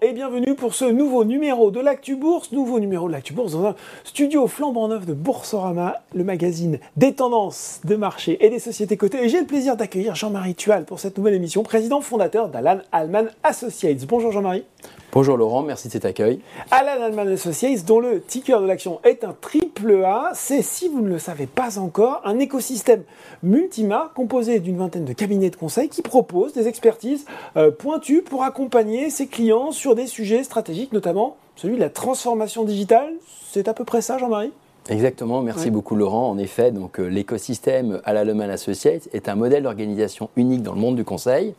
et bienvenue pour ce nouveau numéro de l'Actu Bourse, nouveau numéro de l'Actu Bourse dans un studio flambant neuf de Boursorama, le magazine des tendances de marché et des sociétés cotées. Et j'ai le plaisir d'accueillir Jean-Marie Tual pour cette nouvelle émission, président fondateur d'Alan Alman Associates. Bonjour Jean-Marie. Bonjour Laurent, merci de cet accueil. Alan Alman Associates, dont le ticker de l'action est un triple A, c'est, si vous ne le savez pas encore, un écosystème multimarque composé d'une vingtaine de cabinets de conseil qui proposent des expertises euh, pointues pour accompagner ses clients sur des sujets stratégiques, notamment celui de la transformation digitale. C'est à peu près ça, Jean-Marie? Exactement, merci beaucoup Laurent. En effet, donc euh, l'écosystème Alaleman Associates est un modèle d'organisation unique dans le monde du conseil.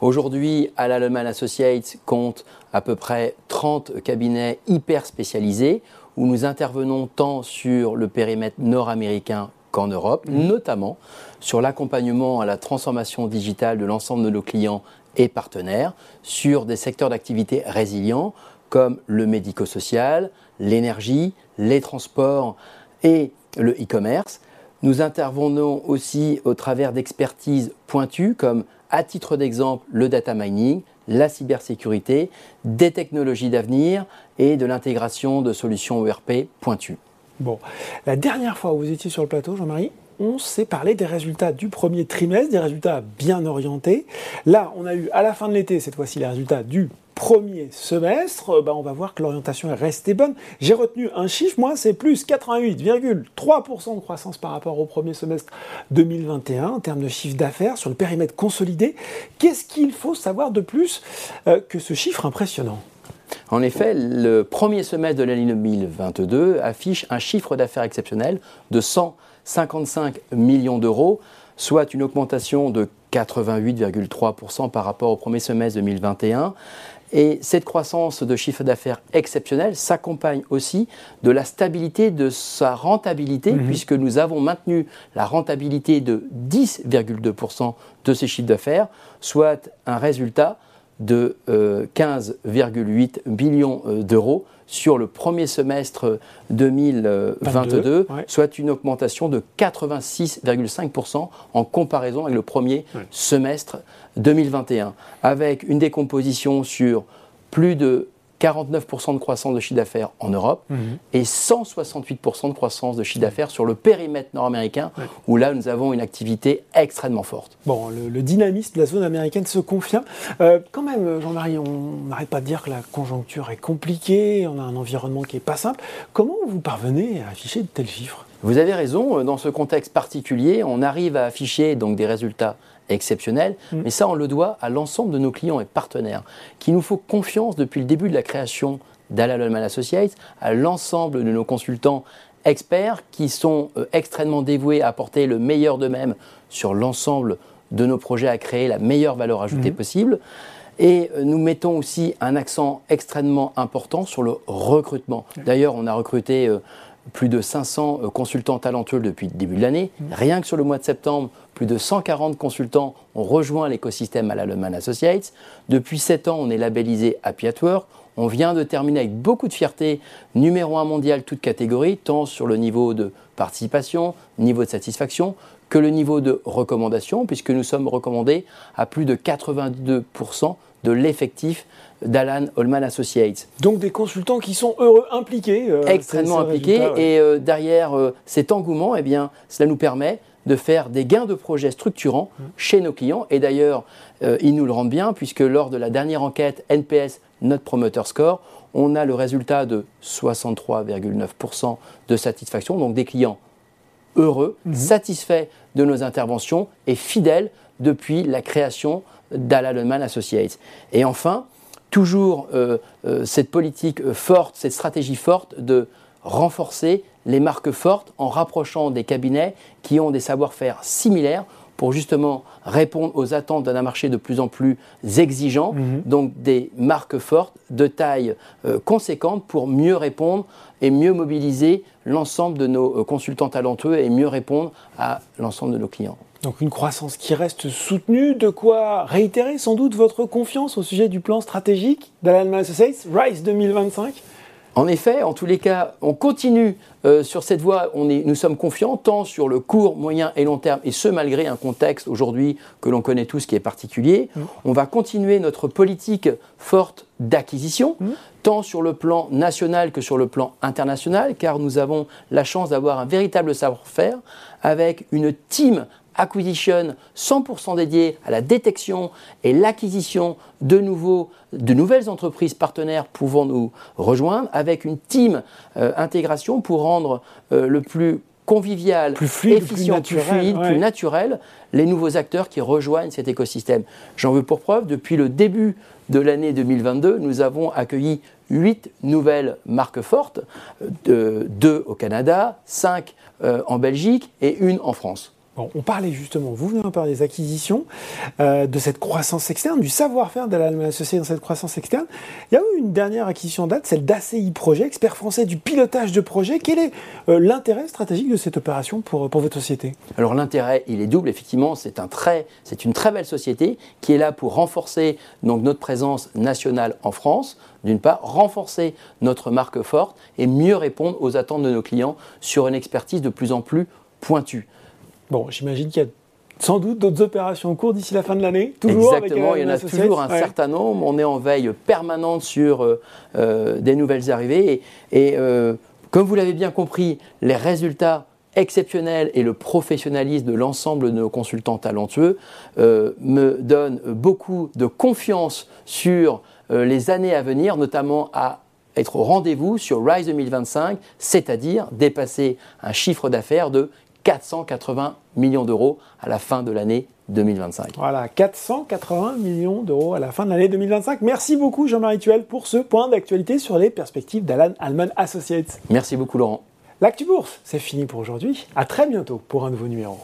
Aujourd'hui, Alaleman Associates compte à peu près 30 cabinets hyper spécialisés où nous intervenons tant sur le périmètre nord-américain qu'en Europe, mmh. notamment sur l'accompagnement à la transformation digitale de l'ensemble de nos clients et partenaires, sur des secteurs d'activité résilients comme le médico-social, l'énergie, les transports et le e-commerce. Nous intervenons aussi au travers d'expertises pointues comme, à titre d'exemple, le data mining, la cybersécurité, des technologies d'avenir et de l'intégration de solutions ERP pointues. Bon, la dernière fois où vous étiez sur le plateau, Jean-Marie, on s'est parlé des résultats du premier trimestre, des résultats bien orientés. Là, on a eu à la fin de l'été, cette fois-ci, les résultats du premier semestre, bah, on va voir que l'orientation est restée bonne. J'ai retenu un chiffre, moi, c'est plus 88,3% de croissance par rapport au premier semestre 2021 en termes de chiffre d'affaires sur le périmètre consolidé. Qu'est-ce qu'il faut savoir de plus euh, que ce chiffre impressionnant? En effet, le premier semestre de l'année 2022 affiche un chiffre d'affaires exceptionnel de 155 millions d'euros, soit une augmentation de 88,3% par rapport au premier semestre 2021. Et cette croissance de chiffre d'affaires exceptionnel s'accompagne aussi de la stabilité de sa rentabilité, mhm. puisque nous avons maintenu la rentabilité de 10,2% de ces chiffres d'affaires, soit un résultat de 15,8 euh, millions euh, d'euros sur le premier semestre 2022, soit une augmentation de 86,5% en comparaison avec le premier semestre 2021, avec une décomposition sur plus de 49% de croissance de chiffre d'affaires en Europe mhm. et 168% de croissance de chiffre d'affaires sur le périmètre nord-américain, où là nous avons une activité extrêmement forte. Bon, le, dynamisme de la zone américaine se confirme. Euh, quand même, Jean-Marie, on n'arrête pas de dire que la conjoncture est compliquée, on a un environnement qui n'est pas simple. Comment vous parvenez à afficher de tels chiffres? Vous avez raison, dans ce contexte particulier, on arrive à afficher donc des résultats exceptionnel, mm. mais ça on le doit à l'ensemble de nos clients et partenaires, qui nous font confiance depuis le début de la création d'Alalman Associates, à l'ensemble de nos consultants experts qui sont euh, extrêmement dévoués à apporter le meilleur d'eux-mêmes sur l'ensemble de nos projets à créer la meilleure valeur ajoutée mm. possible. Et euh, nous mettons aussi un accent extrêmement important sur le recrutement. D'ailleurs, on a recruté euh, plus de 500 consultants talentueux depuis le début de l'année. Mm. Rien que sur le mois de septembre, plus de 140 consultants ont rejoint l'écosystème à la Lehman Associates. Depuis 7 ans, on est labellisé Happy at Work. On vient de terminer avec beaucoup de fierté numéro 1 mondial toute catégorie, tant sur le niveau de participation, niveau de satisfaction, que le niveau de recommandation, puisque nous sommes recommandés à plus de 82% de l'effectif d'Alan Holman Associates. Donc des consultants qui sont heureux, impliqués. Euh, Extrêmement impliqués. Et euh, derrière euh, cet engouement, eh bien, cela nous permet de faire des gains de projets structurants chez nos clients. Et d'ailleurs, ils nous le rendent bien, puisque lors de la dernière enquête NPS, notre promoter score, on a le résultat de 63,9% de satisfaction, donc des clients heureux, mhm. satisfaits de nos interventions et fidèles depuis la création d'Alalman Associates. Et enfin, toujours euh, euh, cette politique forte, cette stratégie forte de renforcer les marques fortes en rapprochant des cabinets qui ont des savoir-faire similaires pour justement répondre aux attentes d'un marché de plus en plus exigeant, mhm. donc des marques fortes de taille euh, conséquente pour mieux répondre et mieux mobiliser l'ensemble de nos euh, consultants talentueux et mieux répondre à l'ensemble de nos clients. Donc une croissance qui reste soutenue, de quoi réitérer sans doute votre confiance au sujet du plan stratégique d'Alan Associates, RISE 2025 en effet, en tous les cas, on continue euh, sur cette voie, on est, nous sommes confiants tant sur le court, moyen et long terme, et ce malgré un contexte aujourd'hui que l'on connaît tous qui est particulier. Mm. On va continuer notre politique forte d'acquisition, mmh. tant sur le plan national que sur le plan international, car nous avons la chance d'avoir un véritable savoir-faire avec une team acquisition 100% dédiée à la détection et l'acquisition de, nouveaux, de nouvelles entreprises partenaires pouvant nous rejoindre, avec une team euh, intégration pour rendre euh, le plus convivial, plus fluide, efficient, plus, fluide, plus naturel, les nouveaux acteurs qui rejoignent cet écosystème. J'en veux pour preuve, depuis le début de l'année 2022, nous avons accueilli huit nouvelles marques fortes, euh, deux au Canada, cinq euh, en Belgique et une en France on parlait justement, vous venez en parler des acquisitions, euh, de cette croissance externe, du savoir-faire de l'Allemagne associée dans cette croissance externe. Il y a eu une dernière acquisition date, celle d'ACI Projet, expert français du pilotage de projet. Quel est euh, l'intérêt stratégique de cette opération pour, votre société? Alors l'intérêt, il est double, effectivement, c'est un une très belle société qui est là pour renforcer notre présence nationale en France, d'une part, renforcer notre marque forte et mieux répondre aux attentes de nos clients sur une expertise de plus en plus pointue. Bon, j'imagine qu'il y a sans doute d'autres opérations en cours d'ici la fin de l'année. Toujours Exactement, il y en a toujours un certain nombre. On est en veille permanente sur euh, euh, des nouvelles arrivées. Et, euh, comme vous l'avez bien compris, les résultats exceptionnels et le professionnalisme de l'ensemble de nos consultants talentueux me donnent beaucoup de confiance sur les années à venir, notamment à être au rendez-vous sur Rise 2025, c'est-à-dire dépasser un chiffre d'affaires de 480 millions d'euros à la fin de l'année 2025. Voilà, 480 millions d'euros à la fin de l'année 2025. Merci beaucoup Jean-Marie Tuel pour ce point d'actualité sur les perspectives d'Alan Alman Associates. Merci beaucoup Laurent. L'actu bourse, c'est fini pour aujourd'hui. À très bientôt pour un nouveau numéro.